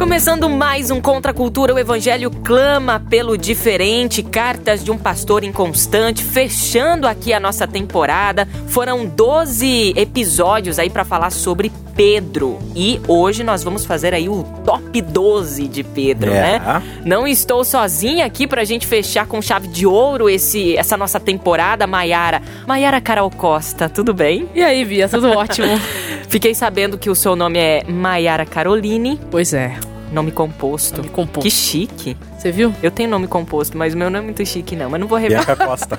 Começando mais um Contra a Cultura, o Evangelho clama pelo diferente, cartas de um pastor inconstante, fechando aqui a nossa temporada. Foram 12 episódios aí para falar sobre Pedro. E hoje nós vamos fazer aí o top 12 de Pedro, É. né? Não estou sozinha aqui pra gente fechar com chave de ouro esse, essa nossa temporada, Maiara. Maiara Carol Costa, tudo bem? E aí, Bia, tudo ótimo? Fiquei sabendo que o seu nome é Maiara Caroline, pois é, nome composto. me composto. Que chique. Você viu? Eu tenho nome composto, mas o meu não é muito chique, não. Mas não vou revelar. Bianca Costa.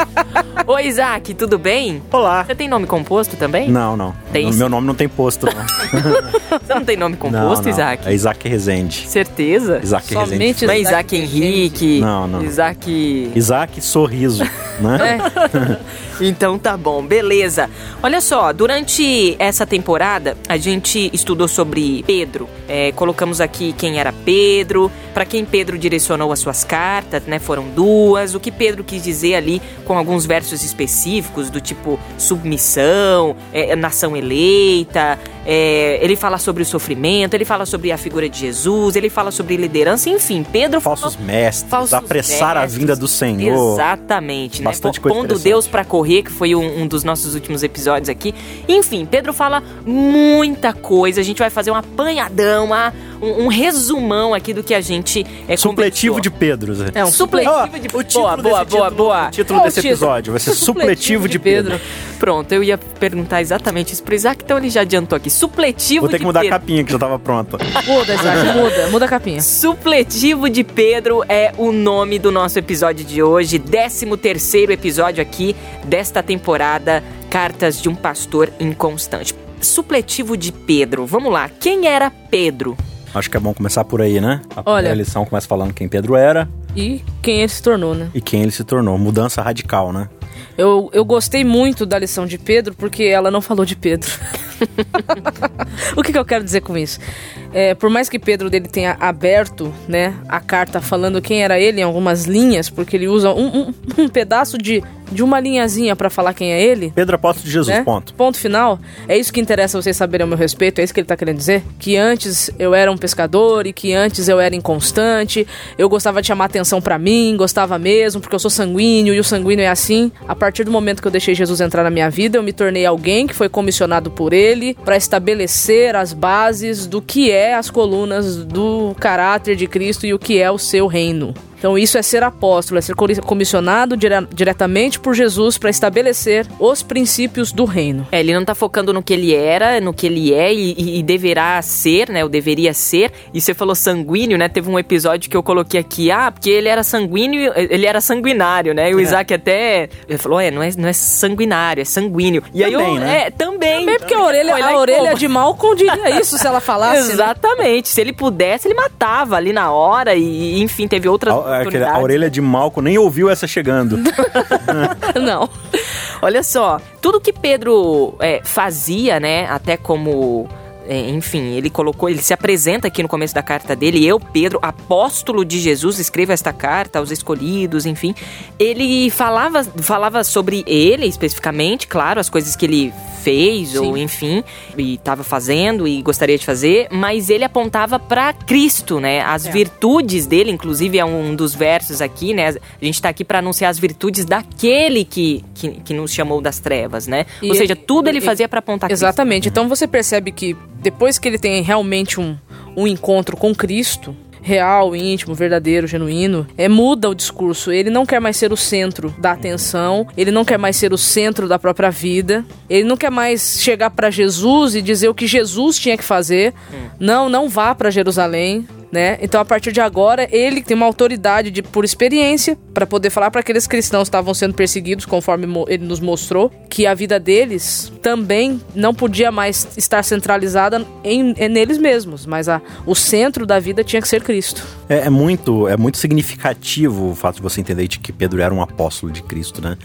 Oi, Isaac, tudo bem? Olá. Você tem nome composto também? Não, não. Tem. Meu nome não tem posto, não. Você não tem nome não, composto, não. Isaac? É Isaac Rezende. Certeza? Isaac Somente Rezende. Não é Isaac Isaac Henrique? Não, não. Isaac... Isaac Sorriso, né? Então tá bom, beleza. Olha só, durante essa temporada a gente estudou sobre Pedro. É, colocamos aqui quem era Pedro, para quem Pedro direcionou as suas cartas, né? Foram duas. O que Pedro quis dizer ali com alguns versos específicos do tipo submissão, é, nação eleita. É, ele fala sobre o sofrimento, ele fala sobre a figura de Jesus, ele fala sobre liderança, enfim. Pedro Falsos mestres, Falsos apressar a mestres. vinda do Senhor. Exatamente, né? Bastante Po- coisa Pondo. Deus pra correr, que foi um, um dos nossos últimos episódios aqui. Enfim, Pedro fala muita coisa. A gente vai fazer um apanhadão, uma- um, um resumão aqui do que a gente é Supletivo de Pedro, Zé. É um Supletivo Ó, de o título Boa, boa, desse boa, título- boa. O título o desse título? episódio vai ser Supletivo de Pedro. Pronto, eu ia perguntar exatamente isso pro Isaac, então ele já adiantou aqui. Supletivo Vou ter de que mudar a Pedro. capinha que já tava pronta. Muda, Isaac, muda, muda a capinha. Supletivo de Pedro é o nome do nosso episódio de hoje, 13 terceiro episódio aqui desta temporada Cartas de um Pastor Inconstante. Supletivo de Pedro, vamos lá, quem era Pedro? Acho que é bom começar por aí, né? A Olha. lição começa falando quem Pedro era E quem ele se tornou, né? e quem ele se tornou. Mudança radical, né? Eu, eu gostei muito da lição de Pedro porque ela não falou de Pedro. o que, que eu quero dizer com isso? É, por mais que Pedro dele tenha aberto né, a carta falando quem era ele em algumas linhas, porque ele usa um, um- um pedaço de, de uma linhazinha pra falar quem é ele. Pedro apóstolo de Jesus, né? ponto. Ponto final. É isso que interessa vocês saberem ao meu respeito, é isso que ele tá querendo dizer? Que antes eu era um pescador e que antes eu era inconstante, eu gostava de chamar atenção pra mim, gostava mesmo, porque eu sou sanguíneo e o sanguíneo é assim. A partir do momento que eu deixei Jesus entrar na minha vida, eu me tornei alguém que foi comissionado por ele pra estabelecer as bases do que é as colunas do caráter de Cristo e o que é o seu reino. Então isso é ser apóstolo, é ser comissionado dire- diretamente por Jesus para estabelecer os princípios do reino. É, ele não tá focando no que ele era, no que ele é e, e- deverá ser, né? Ou deveria ser. E você falou sanguíneo, né? Teve um episódio que eu coloquei aqui, ah, porque ele era sanguíneo, ele era sanguinário, né? E o Isaac até ele falou, é, não é, não é sanguinário, é sanguíneo. E aí eu, Também, né? é, também. Também porque a orelha, a orelha de Malcolm diria isso se ela falasse. né? Exatamente. Se ele pudesse, ele matava ali na hora e, enfim, teve outras A, a oportunidades. orelha de Malco nem ouviu essa chegando. Não. Olha só, tudo que Pedro é, fazia, né, até como. É, enfim, ele colocou, ele se apresenta aqui no começo da carta dele, eu, Pedro, apóstolo de Jesus, escrevo esta carta aos escolhidos, enfim. Ele falava, falava sobre ele especificamente, claro, as coisas que ele fez, ou enfim, e estava fazendo e gostaria de fazer, mas ele apontava para Cristo, né? As virtudes dele, inclusive é um dos versos aqui, né? A gente tá aqui para anunciar as virtudes daquele que, que, que nos chamou das trevas, né? E Ou seja, ele- tudo ele e- fazia para apontar Cristo. Exatamente. Então você percebe que depois que ele tem realmente um, um encontro com Cristo, real, íntimo, verdadeiro, genuíno, é muda o discurso. Ele não quer mais ser o centro da atenção, ele não quer mais ser o centro da própria vida, ele não quer mais chegar para Jesus e dizer o que Jesus tinha que fazer. Não, não vá para Jerusalém. Né? Então a partir de agora ele tem uma autoridade de, por experiência para poder falar para aqueles cristãos que estavam sendo perseguidos, conforme ele nos mostrou, que a vida deles também não podia mais estar centralizada em, em neles mesmos, mas a, o centro da vida tinha que ser Cristo. É, é muito, é muito significativo o fato de você entender de que Pedro era um apóstolo de Cristo, né?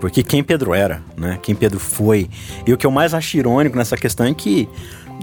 Porque quem Pedro era, né? Quem Pedro foi. E o que eu mais acho irônico nessa questão é que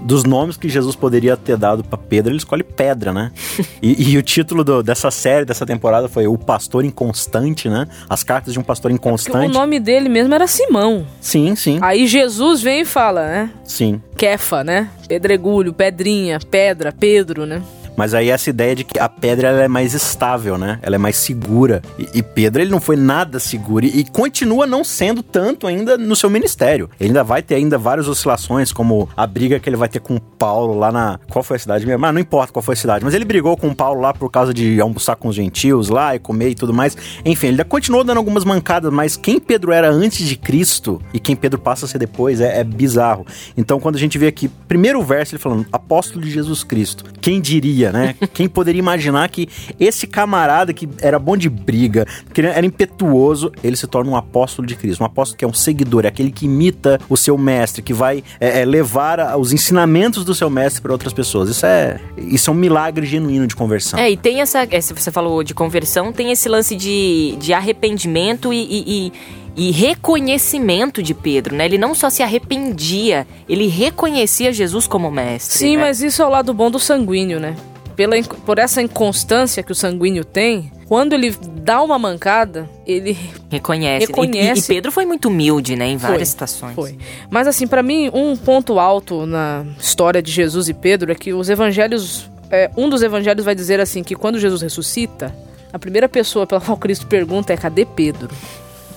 dos nomes que Jesus poderia ter dado para Pedro, ele escolhe Pedra, né? E, e o título do- dessa série, dessa temporada foi O Pastor Inconstante, né? As cartas de um pastor o inconstante. nome dele mesmo era Simão. Sim, sim, Aí Jesus vem e fala, né? sim. Kefa, né? Pedregulho, pedrinha, pedra, Pedro, né? Mas aí essa ideia de que a pedra ela é mais estável, né? Ela é mais segura. E, e Pedro, ele não foi nada seguro. E, e continua não sendo tanto ainda no seu ministério. Ele ainda vai ter ainda várias oscilações, como a briga que ele vai ter com Paulo lá na... Qual foi a cidade mesmo? Ah, não importa qual foi a cidade. Mas ele brigou com Paulo lá por causa de almoçar com os gentios lá e comer e tudo mais. Enfim, ele ainda continuou dando algumas mancadas, mas quem Pedro era antes de Cristo e quem Pedro passa a ser depois é, é bizarro. Então, quando a gente vê aqui, primeiro verso ele falando, apóstolo de Jesus Cristo. Quem diria, né? Quem poderia imaginar que esse camarada que era bom de briga, que era impetuoso, ele se torna um apóstolo de Cristo. Um apóstolo que é um seguidor, é aquele que imita o seu mestre, que vai é, é, levar a- os ensinamentos do seu mestre para outras pessoas. Isso é, isso é um milagre genuíno de conversão. É, e tem essa. é, se você falou de conversão, tem esse lance de, de arrependimento e, e- e- e reconhecimento de Pedro, né? Ele não só se arrependia, ele reconhecia Jesus como mestre. Sim, né? mas isso é o lado bom do sanguíneo, né? Pela, por essa inconstância que o sanguíneo tem, quando ele dá uma mancada, ele Reconhece. E- Reconhece. E, e Pedro foi muito humilde, né? Em várias Foi, situações. Foi. Mas assim, pra mim, um ponto alto na história de Jesus e Pedro é que os evangelhos. é, um dos evangelhos vai dizer assim que quando Jesus ressuscita, a primeira pessoa pela qual Cristo pergunta é cadê Pedro?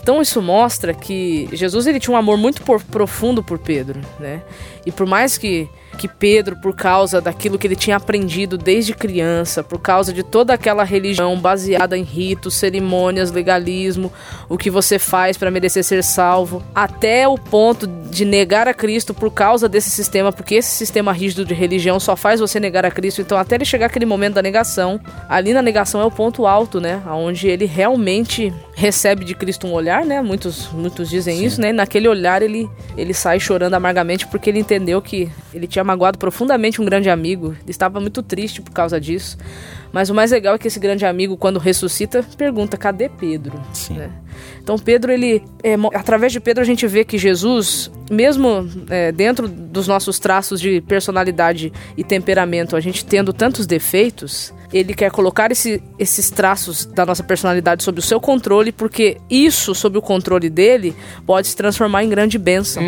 Então isso mostra que Jesus ele tinha um amor muito por- profundo por Pedro, né? E por mais que que Pedro, por causa daquilo que ele tinha aprendido desde criança, por causa de toda aquela religião baseada em ritos, cerimônias, legalismo, o que você faz para merecer ser salvo, até o ponto de negar a Cristo por causa desse sistema, porque esse sistema rígido de religião só faz você negar a Cristo. Então, até ele chegar aquele momento da negação, ali na negação é o ponto alto, né? Onde ele realmente recebe de Cristo um olhar, né? Muitos, muitos dizem isso, né? E naquele olhar ele, ele sai chorando amargamente porque ele entendeu que ele tinha magoado profundamente um grande amigo. Ele estava muito triste por causa disso. Mas o mais legal é que esse grande amigo, quando ressuscita, pergunta: cadê Pedro? Sim. Né? Então Pedro, ele, é, através de Pedro a gente vê que Jesus, mesmo é, dentro dos nossos traços de personalidade e temperamento, a gente tendo tantos defeitos, ele quer colocar esse- esses traços da nossa personalidade sob o seu controle, porque isso, sob o controle dele, pode se transformar em grande bênção.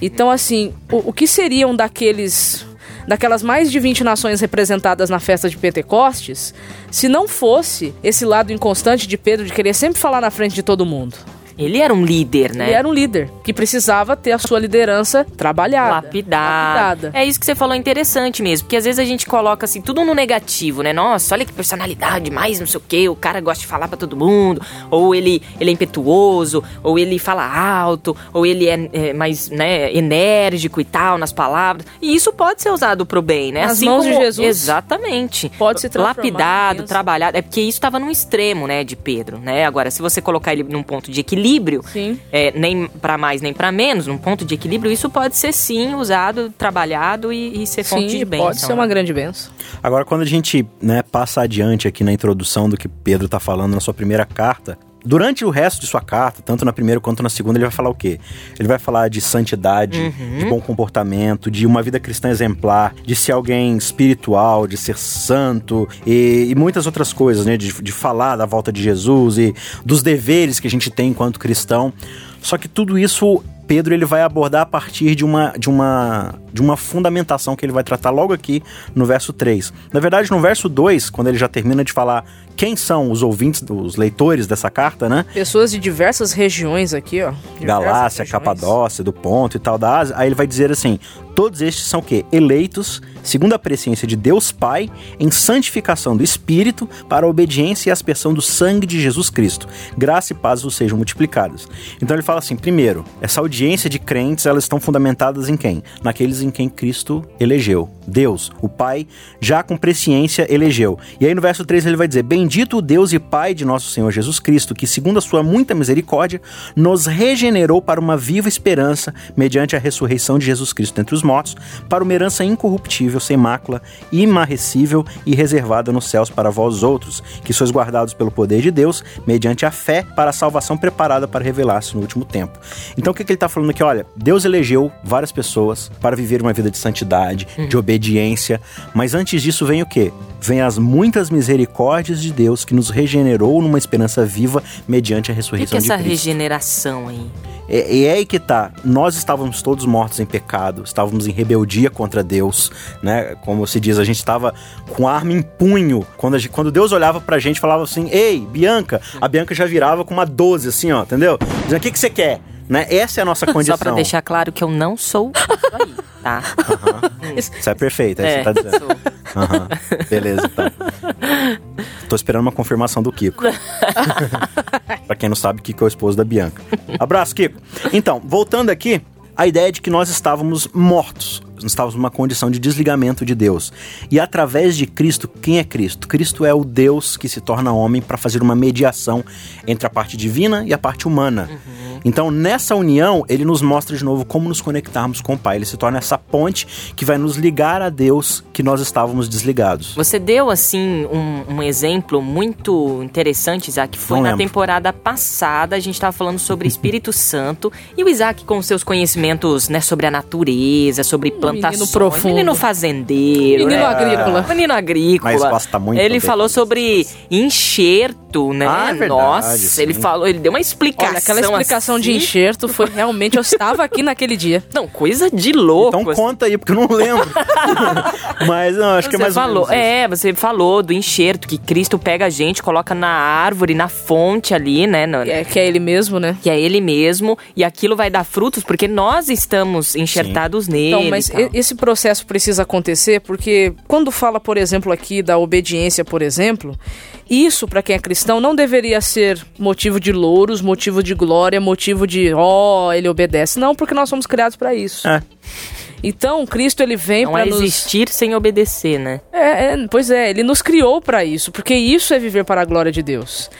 Então, assim, o, o que seriam daqueles daquelas mais de 20 nações representadas na festa de Pentecostes, se não fosse esse lado inconstante de Pedro de querer sempre falar na frente de todo mundo. Ele era um líder, né? Ele era um líder que precisava ter a sua liderança trabalhada. Lapidada. lapidada. É isso que você falou, é interessante mesmo. Porque às vezes a gente coloca assim, tudo no negativo, né? Nossa, olha que personalidade, mais não sei o quê. O cara gosta de falar pra todo mundo. Ou ele, ele é impetuoso, ou ele fala alto, ou ele é, é mais né, enérgico e tal nas palavras. E isso pode ser usado pro bem, né? Nas mãos de Jesus. Exatamente. Pode se transformar em Lapidado, trabalhado. É porque isso estava num extremo, né, de Pedro, né? Agora, se você colocar ele num ponto de equilíbrio, Sim. é, nem pra mais nem pra menos, num ponto de equilíbrio, isso pode ser sim usado, trabalhado e, e ser fonte Sim, de bênção. pode ser uma grande benção. Agora, quando a gente né, passa adiante aqui na introdução do que Pedro está falando na sua primeira carta, durante o resto de sua carta, tanto na primeira quanto na segunda, ele vai falar o quê? Ele vai falar de santidade, de bom comportamento, de uma vida cristã exemplar, de ser alguém espiritual, de ser santo e, e muitas outras coisas, né? De, de falar da volta de Jesus e dos deveres que a gente tem enquanto cristão. Só que tudo isso Pedro ele vai abordar a partir de uma, de uma de uma fundamentação que ele vai tratar logo aqui no verso 3. Na verdade, no verso 2, quando ele já termina de falar quem são os ouvintes, os leitores dessa carta, né? Pessoas de diversas regiões aqui, ó. Galácia, regiões. Capadócia, do Ponto e tal da Ásia, aí ele vai dizer assim: Todos estes são o quê? Eleitos, segundo a presciência de Deus Pai, em santificação do Espírito, para a obediência e aspersão do sangue de Jesus Cristo. Graça e paz vos sejam multiplicadas. Então ele fala assim: primeiro, essa audiência de crentes, elas estão fundamentadas em quem? Naqueles em quem Cristo elegeu. Deus, o Pai, já com presciência elegeu. E aí no verso 3 ele vai dizer: Bendito o Deus e Pai de nosso Senhor Jesus Cristo, que segundo a sua muita misericórdia, nos regenerou para uma viva esperança, mediante a ressurreição de Jesus Cristo entre os mortos, para uma herança incorruptível, sem mácula, imarrecível e reservada nos céus para vós outros, que sois guardados pelo poder de Deus, mediante a fé, para a salvação preparada para revelar-se no último tempo. Então o que, que ele está falando aqui? Olha, Deus elegeu várias pessoas para viver uma vida de santidade, de obediência, mas antes disso vem o quê? Vem as muitas misericórdias de Deus que nos regenerou numa esperança viva mediante a O que, ressurreição que é essa de Cristo. regeneração aí? É, e é aí que tá. Nós estávamos todos mortos em pecado, estávamos em rebeldia contra Deus, né? Como se diz, a gente estava com arma em punho. Quando, gente- quando Deus olhava pra gente, falava assim: Ei, Bianca! A Bianca já virava com uma 12, assim, ó, entendeu? Dizendo: O que, que você quer? Né? Essa é a nossa condição. Só pra deixar claro que eu não sou isso aí, tá? Isso é perfeito, é, isso que É, você tá dizendo. Aham. Beleza, então. Tô esperando uma confirmação do Kiko. pra quem não sabe, Kiko é o esposo da Bianca. Abraço, Kiko. Então, voltando aqui, a ideia de que nós estávamos mortos. Nós estávamos numa condição de desligamento de Deus. E através de Cristo, quem é Cristo? Cristo é o Deus que se torna homem para fazer uma mediação entre a parte divina e a parte humana. Então, nessa união, ele nos mostra de novo como nos conectarmos com o Pai. Ele se torna essa ponte que vai nos ligar a Deus que nós estávamos desligados. Você deu, assim, um, um exemplo muito interessante, Isaac. Foi Não na lembro. temporada passada, a gente estava falando sobre Espírito Santo. E o Isaac, com seus conhecimentos, né, sobre a natureza, sobre plantações. profundo. Menino fazendeiro. Menino né? agrícola. Menino agrícola. Mas gosta muito Ele falou sobre enxerto, né? Ah, é verdade, Nossa, sim. ele falou, ele deu uma explicação. Olha, aquela explicação de assim. enxerto foi realmente. Eu estava aqui naquele dia. Não, coisa de louco. Então assim. conta aí, porque eu não lembro. Mas não, acho que é Você mais ou falou, menos isso. é, você falou do enxerto que Cristo pega a gente, coloca na árvore, na fonte ali, né? no- É, que é ele mesmo, né? que é ele mesmo, e aquilo vai dar frutos porque nós estamos enxertados nele. Então, mas tal. esse processo precisa acontecer porque quando fala, por exemplo, aqui da obediência, por exemplo, isso para quem é cristão não deveria ser motivo de louros, motivo de glória, motivo de ó, ele obedece. Não, porque nós somos criados para isso. É. Então, Cristo ele vem para é nos existir sem obedecer, né? É, é, pois é, ele nos criou para isso, porque isso é viver para a glória de Deus.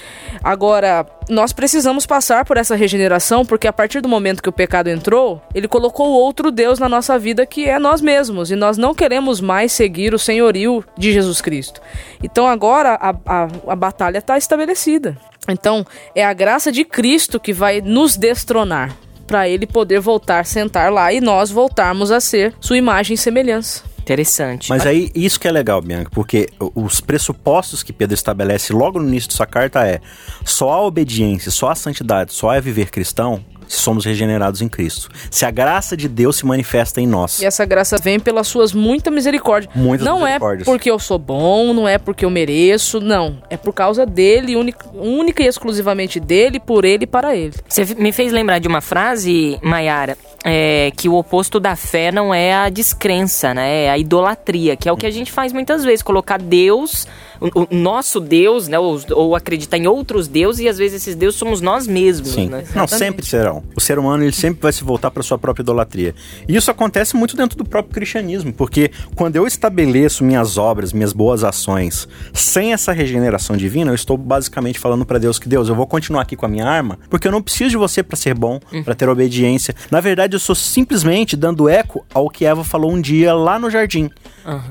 Agora, nós precisamos passar por essa regeneração, porque a partir do momento que o pecado entrou, ele colocou outro Deus na nossa vida que é nós mesmos, e nós não queremos mais seguir o senhorio de Jesus Cristo. Então agora a, a, a batalha está estabelecida. Então, é a graça de Cristo que vai nos destronar. Para ele poder voltar, sentar lá e nós voltarmos a ser sua imagem e semelhança. Interessante. Mas aí, isso que é legal, Bianca, porque os pressupostos que Pedro estabelece logo no início de sua carta é só a obediência, só a santidade, só é viver cristão se somos regenerados em Cristo. Se a graça de Deus se manifesta em nós. E essa graça vem pelas suas muita misericórdia. Muitas não misericórdias. é porque eu sou bom, não é porque eu mereço, não. É por causa dele, única, única e exclusivamente dele, por ele e para ele. Você me fez lembrar de uma frase, Mayara, é, que o oposto da fé não é a descrença, né? É a idolatria, que é o que a gente faz muitas vezes, colocar Deus, o, o nosso Deus, né? Ou, ou acreditar em outros deuses, e às vezes esses deuses somos nós mesmos, Sim. né? Não, sempre serão. O ser humano ele sempre vai se voltar para sua própria idolatria. E isso acontece muito dentro do próprio cristianismo, porque quando eu estabeleço minhas obras, minhas boas ações, sem essa regeneração divina, eu estou basicamente falando para Deus que Deus, eu vou continuar aqui com a minha arma, porque eu não preciso de você para ser bom, para ter obediência. Na verdade, eu sou simplesmente dando eco ao que Eva falou um dia lá no jardim.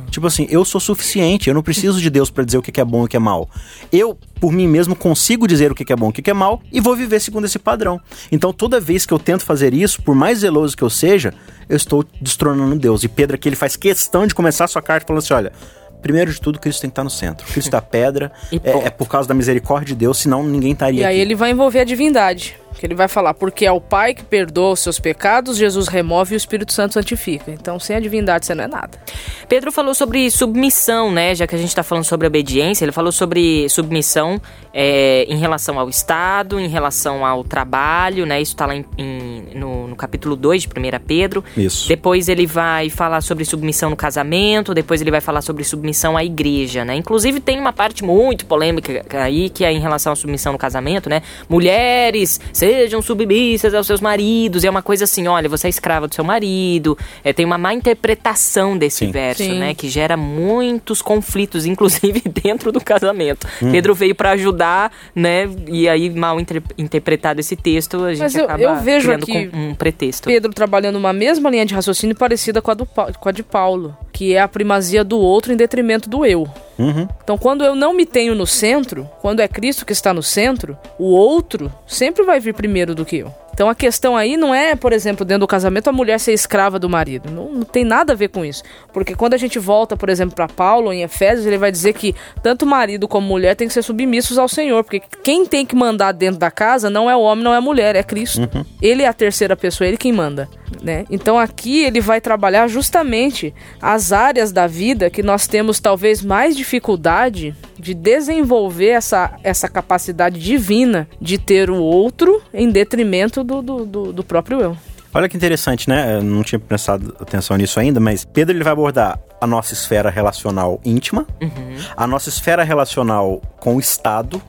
Tipo assim, eu sou suficiente, eu não preciso de Deus para dizer o que é bom e o que é mal. Eu, por mim mesmo, consigo dizer o que é bom e o que é mal e vou viver segundo esse padrão. Então, toda vez que eu tento fazer isso, por mais zeloso que eu seja, eu estou destronando Deus. E Pedro aqui ele faz questão de começar a sua carta falando assim: olha. Primeiro de tudo, Cristo tem que estar no centro. Cristo é a pedra, é, é por causa da misericórdia de Deus, senão ninguém estaria E aí aqui. ele vai envolver a divindade. Que ele vai falar, porque é o Pai que perdoa os seus pecados, Jesus remove e o Espírito Santo santifica. Então, sem a divindade você não é nada. Pedro falou sobre submissão, né? Já que a gente está falando sobre obediência, ele falou sobre submissão é, em relação ao Estado, em relação ao trabalho, né? Isso está lá em, em, no, no, capítulo 2 de 1 Pedro. Isso. Depois ele vai falar sobre submissão no casamento, depois ele vai falar sobre submissão à igreja, né? Inclusive tem uma parte muito polêmica aí, que é em relação à submissão no casamento, né? Mulheres, sejam submissas aos seus maridos. E é uma coisa assim, olha, você é escrava do seu marido. É, tem uma má interpretação desse Sim. verso, Sim. né? Que gera muitos conflitos, inclusive dentro do casamento. Pedro veio para ajudar, né? E aí, mal inter- interpretado esse texto, a gente Mas eu- acaba eu vejo criando aqui com um pretexto. Pedro trabalhando uma mesma linha de raciocínio parecida com a, do, com a de Paulo, que é a primazia do outro em detrimento do eu. Uhum. Então, quando eu não me tenho no centro, quando é Cristo que está no centro, o outro sempre vai vir primeiro do que eu. Então, a questão aí não é, por exemplo, dentro do casamento, a mulher ser escrava do marido. Não, não tem nada a ver com isso. Porque quando a gente volta, por exemplo, para Paulo, em Efésios, ele vai dizer que tanto marido como mulher têm que ser submissos ao Senhor. Porque quem tem que mandar dentro da casa não é o homem, não é a mulher, é Cristo. Ele é a terceira pessoa, ele quem manda. Né? Então aqui ele vai trabalhar justamente as áreas da vida que nós temos talvez mais dificuldade de desenvolver essa, essa capacidade divina de ter o outro em detrimento do, do, do, do próprio eu. Olha que interessante, né? Eu não tinha prestado atenção nisso ainda, mas Pedro ele vai abordar a nossa esfera relacional íntima, a nossa esfera relacional com o Estado,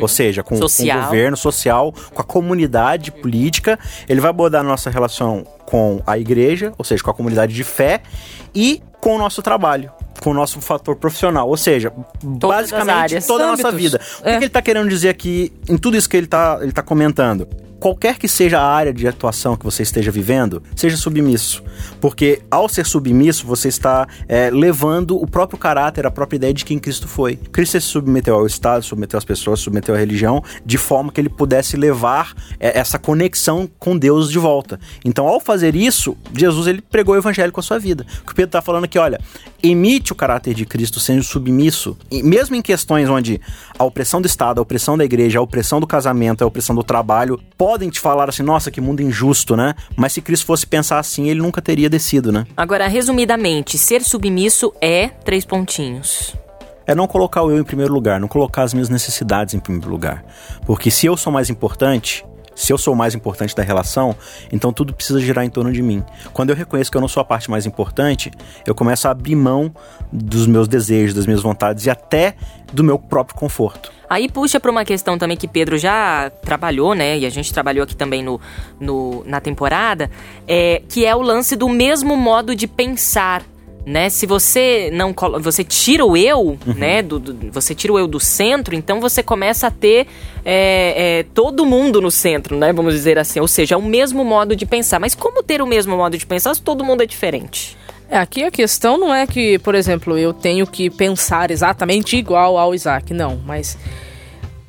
ou seja, com, com o governo social, com a comunidade política. Ele vai abordar a nossa relação com a igreja, ou seja, com a comunidade de fé, e com o nosso trabalho. Com o nosso fator profissional, ou seja, as basicamente toda a nossa vida. O que, É. que ele tá querendo dizer aqui em tudo isso que ele tá, ele tá comentando? Qualquer que seja a área de atuação que você esteja vivendo, seja submisso. Porque ao ser submisso, você está é, levando o próprio caráter, a própria ideia de quem Cristo foi. Cristo se submeteu ao Estado, submeteu às pessoas, submeteu à religião, de forma que ele pudesse levar é, essa conexão com Deus de volta. Então, ao fazer isso, Jesus ele pregou o evangelho com a sua vida. O que o Pedro está falando aqui, olha, emite o caráter de Cristo sendo submisso, e mesmo em questões onde a opressão do Estado, a opressão da igreja, a opressão do casamento, a opressão do trabalho, podem te falar assim, nossa, que mundo injusto, né? Mas se Cristo fosse pensar assim, ele nunca teria descido, né? Agora, resumidamente, ser submisso é três pontinhos. É não colocar o eu em primeiro lugar, não colocar as minhas necessidades em primeiro lugar. Porque se eu sou mais importante, se eu sou o mais importante da relação, então tudo precisa girar em torno de mim. Quando eu reconheço que eu não sou a parte mais importante, eu começo a abrir mão dos meus desejos, das minhas vontades e até do meu próprio conforto. Aí puxa para uma questão também que Pedro já trabalhou, né? E a gente trabalhou aqui também no, no- na temporada, é, que é o lance do mesmo modo de pensar. Né? Se você não você tira o eu, né? Do, do- você tira o eu do centro, então você começa a ter é, é, todo mundo no centro, né? Vamos dizer assim. Ou seja, é o mesmo modo de pensar. Mas como ter o mesmo modo de pensar se todo mundo é diferente? É, aqui a questão não é que, por exemplo, eu tenho que pensar exatamente igual ao Isaac, não, mas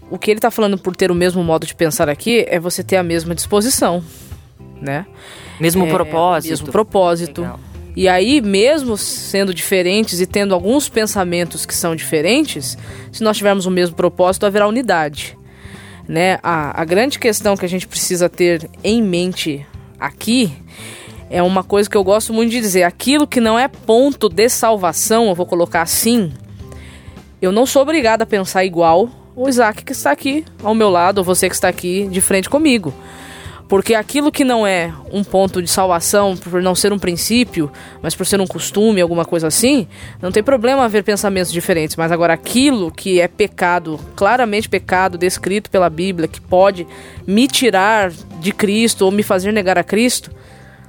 o que ele tá falando por ter o mesmo modo de pensar aqui é você ter a mesma disposição, né? Mesmo É, propósito. Mesmo propósito. Legal. E aí, mesmo sendo diferentes e tendo alguns pensamentos que são diferentes, se nós tivermos o mesmo propósito, haverá unidade. Né? A, a grande questão que a gente precisa ter em mente aqui é uma coisa que eu gosto muito de dizer: aquilo que não é ponto de salvação, eu vou colocar assim, eu não sou obrigada a pensar igual o Isaac que está aqui ao meu lado, ou você que está aqui de frente comigo. Porque aquilo que não é um ponto de salvação, por não ser um princípio, mas por ser um costume, alguma coisa assim, não tem problema haver pensamentos diferentes. Mas agora, aquilo que é pecado, claramente pecado, descrito pela Bíblia, que pode me tirar de Cristo ou me fazer negar a Cristo,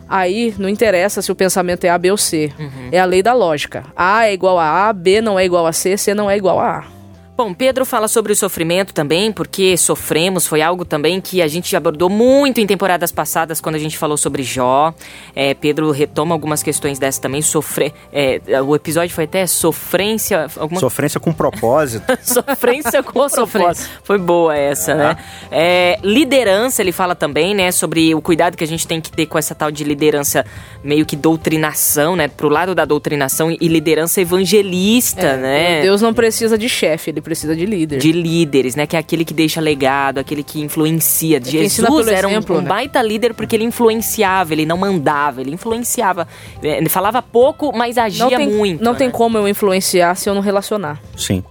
aí não interessa se o pensamento é A, B ou C. É a lei da lógica. A é igual a A, B não é igual a C, C não é igual a A. Bom, Pedro fala sobre o sofrimento também, porque sofremos, foi algo também que a gente abordou muito em temporadas passadas quando a gente falou sobre Jó. É, Pedro retoma algumas questões dessas também, sofrer. é, o episódio foi até sofrência. Alguma Sofrência com propósito. Sofrência com sofrência. propósito. Foi boa essa, né? É, liderança, ele fala também, né? Sobre o cuidado que a gente tem que ter com essa tal de liderança meio que doutrinação, né? Pro lado da doutrinação e liderança evangelista, né? Deus não precisa de chefe, ele precisa de líder. de líderes, né? Que é aquele que deixa legado, aquele que influencia. ensina Jesus pelo era um, exemplo, um né? baita líder porque ele influenciava, ele não mandava, ele influenciava. É, Ele falava pouco, mas agia não tem, muito. não né? tem como eu influenciar se eu não relacionar. Sim.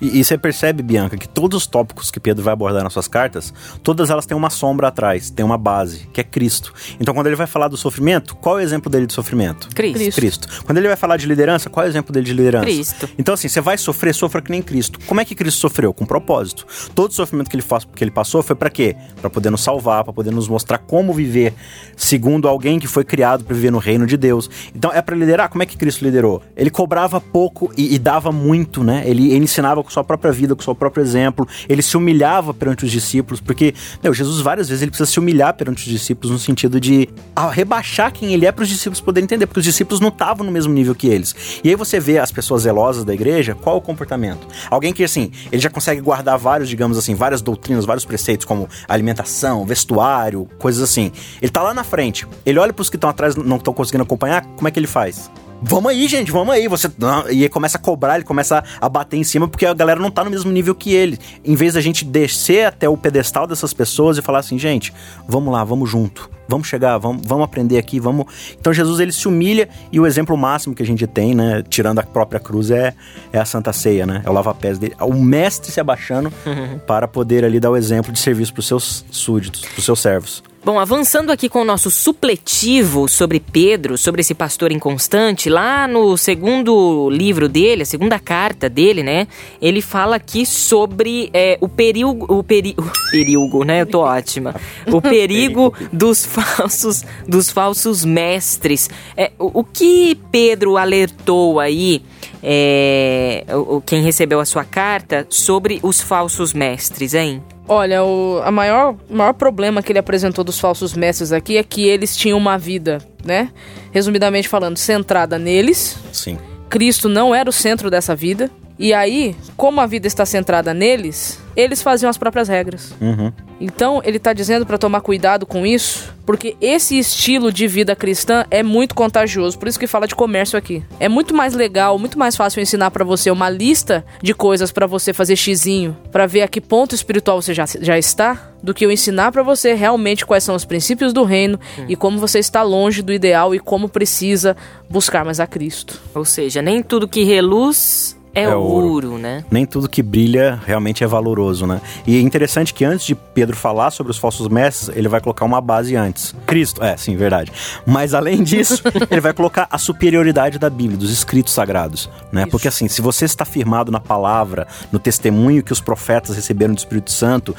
E, e você percebe, Bianca, que todos os tópicos que Pedro vai abordar nas suas cartas, todas elas têm uma sombra atrás, tem uma base, que é Cristo. Então, quando ele vai falar do sofrimento, qual é o exemplo dele de sofrimento? Cristo. Cristo. Cristo. Quando ele vai falar de liderança, qual é o exemplo dele de liderança? Cristo. Então, assim, você vai sofrer, sofra que nem Cristo. Como é que Cristo sofreu? Com propósito. Todo o sofrimento que ele, faz, que ele passou foi pra quê? Pra poder nos salvar, pra poder nos mostrar como viver segundo alguém que foi criado pra viver no reino de Deus. Então, é pra liderar. Como é que Cristo liderou? Ele cobrava pouco e, e dava muito, né? Ele, ele ensinava com sua própria vida, com seu próprio exemplo. Ele se humilhava perante os discípulos, porque, meu, Jesus várias vezes ele precisa se humilhar perante os discípulos no sentido de rebaixar quem ele é para os discípulos poderem entender, porque os discípulos não estavam no mesmo nível que eles. E aí você vê as pessoas zelosas da igreja, qual o comportamento? Alguém que, assim, ele já consegue guardar vários, digamos assim, várias doutrinas, vários preceitos, como alimentação, vestuário, coisas assim. Ele tá lá na frente, ele olha pros que estão atrás, não estão conseguindo acompanhar, como é que ele faz? Vamos aí, gente, vamos aí. Você não, e aí começa a cobrar, ele começa a bater em cima porque a galera não tá no mesmo nível que ele. Em vez da gente descer até o pedestal dessas pessoas e falar assim, gente, vamos lá, vamos junto. Vamos chegar, vamos, vamos aprender aqui, vamos. Então Jesus ele se humilha e o exemplo máximo que a gente tem, né, tirando a própria cruz é, é a Santa Ceia, né? É o lava-pés dele, o mestre se abaixando para poder ali dar o exemplo de serviço para os seus súditos, para os seus servos. Bom, avançando aqui com o nosso supletivo sobre Pedro, sobre esse pastor inconstante, lá no segundo livro dele, a segunda carta dele, né? Ele fala aqui sobre é, o perigo. O, peri, o perigo, né? Eu tô ótima. O perigo dos falsos, dos falsos mestres. É, o, o que Pedro alertou aí, é, quem recebeu a sua carta, sobre os falsos mestres, hein? Olha, o a maior, maior problema que ele apresentou dos falsos mestres aqui é que eles tinham uma vida, né? Resumidamente falando, centrada neles. Sim. Cristo não era o centro dessa vida. E aí, como a vida está centrada neles, eles faziam as próprias regras. Uhum. Então, ele está dizendo para tomar cuidado com isso, porque esse estilo de vida cristã é muito contagioso. Por isso que fala de comércio aqui. É muito mais legal, muito mais fácil ensinar para você uma lista de coisas para você fazer xizinho, para ver a que ponto espiritual você já, já está, do que eu ensinar para você realmente quais são os princípios do reino e como você está longe do ideal e como precisa buscar mais a Cristo. Ou seja, nem tudo que reluz é, É ouro. ouro. né? nem tudo que brilha realmente é valoroso, né? E é interessante que antes de Pedro falar sobre os falsos mestres, ele vai colocar uma base antes. Cristo, é, sim, verdade. Mas além disso, ele vai colocar a superioridade da Bíblia, dos escritos sagrados, né? Isso. Porque assim, se você está firmado na palavra, no testemunho que os profetas receberam do Espírito Santo,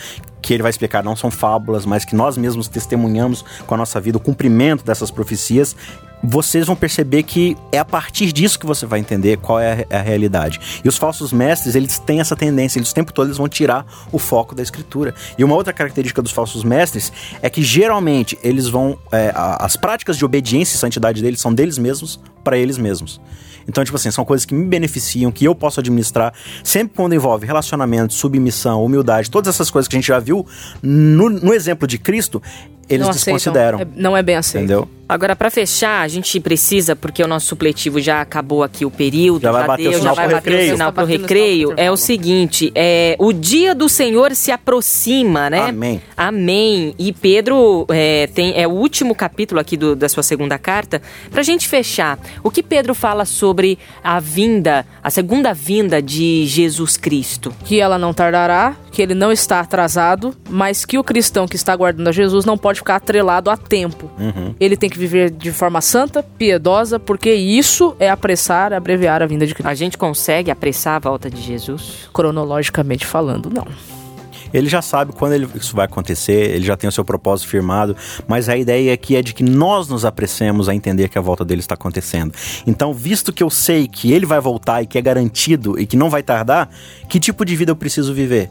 que ele vai explicar não são fábulas, mas que nós mesmos testemunhamos com a nossa vida o cumprimento dessas profecias, vocês vão perceber que é a partir disso que você vai entender qual é a, a realidade. E os falsos mestres, eles têm essa tendência, eles o tempo todo eles vão tirar o foco da escritura. E uma outra característica dos falsos mestres é que geralmente eles vão é, as práticas de obediência e santidade deles são deles mesmos para eles mesmos. Então, tipo assim, são coisas que me beneficiam, que eu posso administrar, sempre quando envolve relacionamento, submissão, humildade, todas essas coisas que a gente já viu no, no exemplo de Cristo, eles não desconsideram. É- não é bem aceito. Entendeu? Agora, pra fechar, a gente precisa, porque o nosso supletivo já acabou aqui o período, Já vai bater o deu, sinal já vai bater recreio. o sinal pro o recreio. É o seguinte, é, o dia do Senhor se aproxima, né? Amém. Amém. E Pedro é, tem, é o último capítulo aqui do- da sua segunda carta. Pra gente fechar, o que Pedro fala sobre a vinda, a segunda vinda de Jesus Cristo? que ela não tardará, que ele não está atrasado, mas que o cristão que está aguardando a Jesus não pode ficar atrelado a tempo. Ele tem que viver de forma santa, piedosa, porque isso é apressar, abreviar a vinda de Cristo. A gente consegue apressar a volta de Jesus? Cronologicamente falando, não. Ele já sabe quando ele- isso vai acontecer, ele já tem o seu propósito firmado, mas a ideia aqui é de que nós nos apressemos a entender que a volta dele está acontecendo. Então, visto que eu sei que ele vai voltar e que é garantido e que não vai tardar, que tipo de vida eu preciso viver?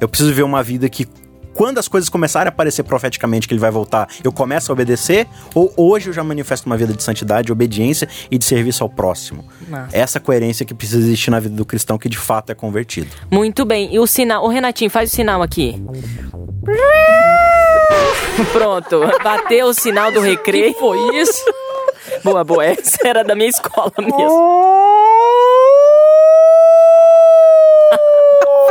Eu preciso viver uma vida que quando as coisas começarem a aparecer profeticamente que ele vai voltar, eu começo a obedecer? Ou hoje eu já manifesto uma vida de santidade, de obediência e de serviço ao próximo? Massa. Essa coerência que precisa existir na vida do cristão que de fato é convertido. Muito bem. E o sinal. Ô, Renatinho, faz o sinal aqui. Pronto. Bateu o sinal do recreio. Foi isso? Boa, boa. Essa era da minha escola mesmo.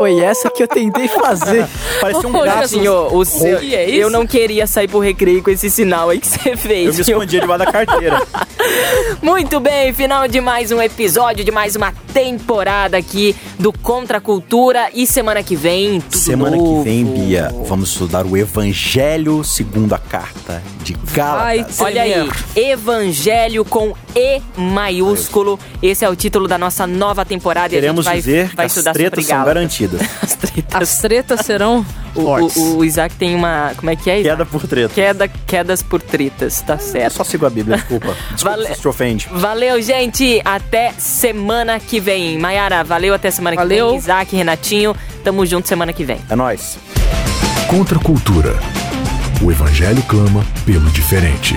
Foi essa que eu tentei fazer. Parecia um gato. Senhor, o seu, que é isso? eu não queria sair pro recreio com esse sinal aí que você fez. Eu me escondia debaixo da carteira. Muito bem, final de mais um episódio, de mais uma temporada aqui do Contra a Cultura. E semana que vem, tudo Semana novo. que vem, Bia, vamos estudar o Evangelho segundo a carta de Ai, Gálatas. Olha aí. Evangelho com E maiúsculo. Esse é o título da nossa nova temporada Queremos e a gente vai, dizer vai que as estudar tretas são Gálatas. Garantidas. As tretas. As tretas serão. O, fortes. o, o Isaac tem uma. Como é que é? Isaac? Queda por treta. Queda, quedas por tretas, tá Eu certo. só sigo a Bíblia, desculpa. Desculpa Vale- se te ofende. Valeu, gente. Até semana que vem. Maiara, valeu até semana que Valeu. vem. Isaac, Renatinho, tamo junto semana que vem. É nóis. Contra a cultura. O Evangelho clama pelo diferente.